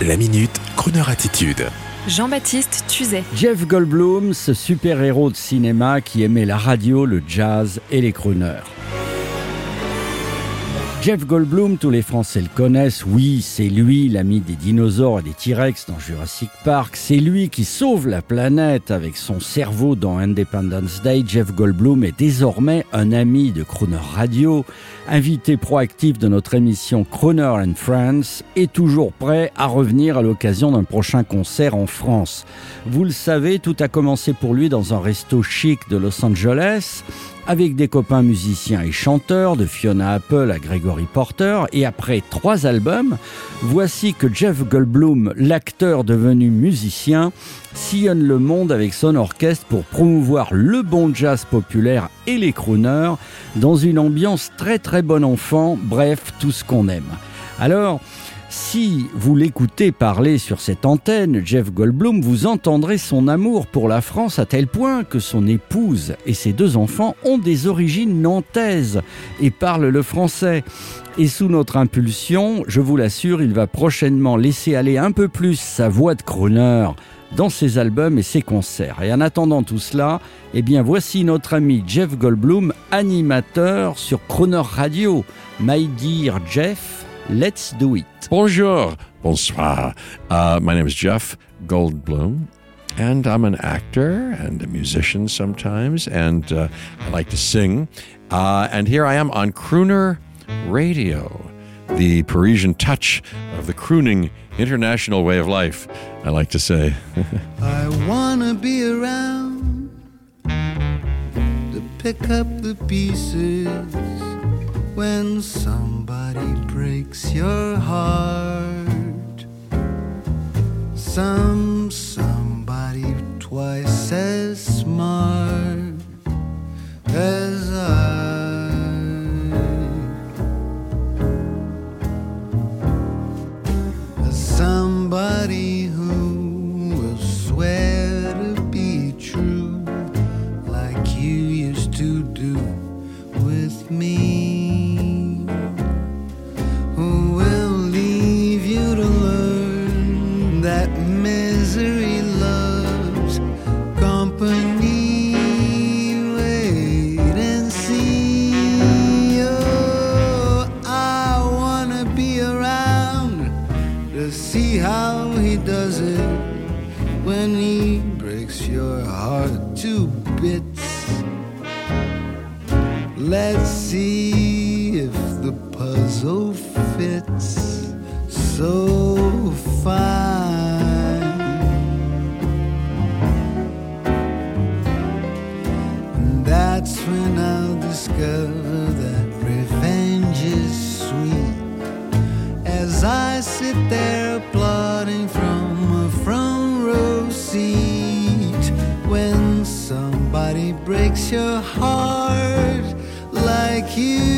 La minute, Kroneur attitude. Jean-Baptiste Tuzet. Jeff Goldblum, ce super-héros de cinéma qui aimait la radio, le jazz et les crooners. Jeff Goldblum, tous les Français le connaissent. Oui, c'est lui, l'ami des dinosaures et des T-Rex dans Jurassic Park. C'est lui qui sauve la planète avec son cerveau dans Independence Day. Jeff Goldblum est désormais un ami de Croner Radio, invité proactif de notre émission Croner and Friends et toujours prêt à revenir à l'occasion d'un prochain concert en France. Vous le savez, tout a commencé pour lui dans un resto chic de Los Angeles avec des copains musiciens et chanteurs, de Fiona Apple à Gregory Porter, et après trois albums, voici que Jeff Goldblum, l'acteur devenu musicien, sillonne le monde avec son orchestre pour promouvoir le bon jazz populaire et les crooners dans une ambiance très très bon enfant, bref, tout ce qu'on aime. Alors, si vous l'écoutez parler sur cette antenne, Jeff Goldblum, vous entendrez son amour pour la France à tel point que son épouse et ses deux enfants ont des origines nantaises et parlent le français. Et sous notre impulsion, je vous l'assure, il va prochainement laisser aller un peu plus sa voix de crooner dans ses albums et ses concerts. Et en attendant tout cela, eh bien voici notre ami Jeff Goldblum, animateur sur Croner Radio. My dear Jeff, let's do it. Bonjour, bonsoir. Uh, my name is Jeff Goldblum, and I'm an actor and a musician sometimes, and uh, I like to sing. Uh, and here I am on Crooner Radio, the Parisian touch of the crooning international way of life, I like to say. I wanna be around to pick up the pieces when somebody breaks your heart. Some breaks your heart to bits. Let's see if the puzzle fits so fine. And that's when I'll discover that revenge is sweet. As I sit there applauding from a front row seat, breaks your heart like you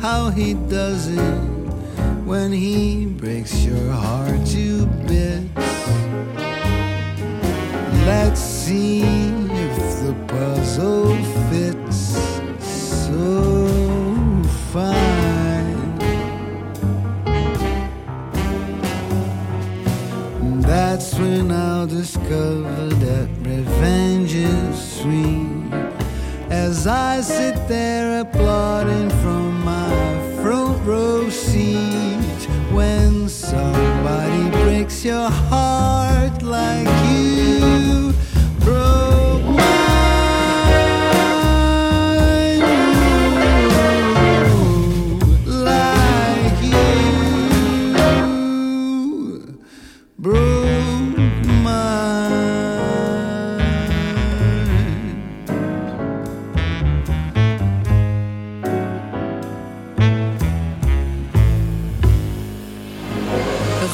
how he does it when he breaks your heart to bits. Let's see if the puzzle fits so fine. That's when I'll discover that revenge is sweet. As I sit there applauding from seat, when somebody breaks your heart like you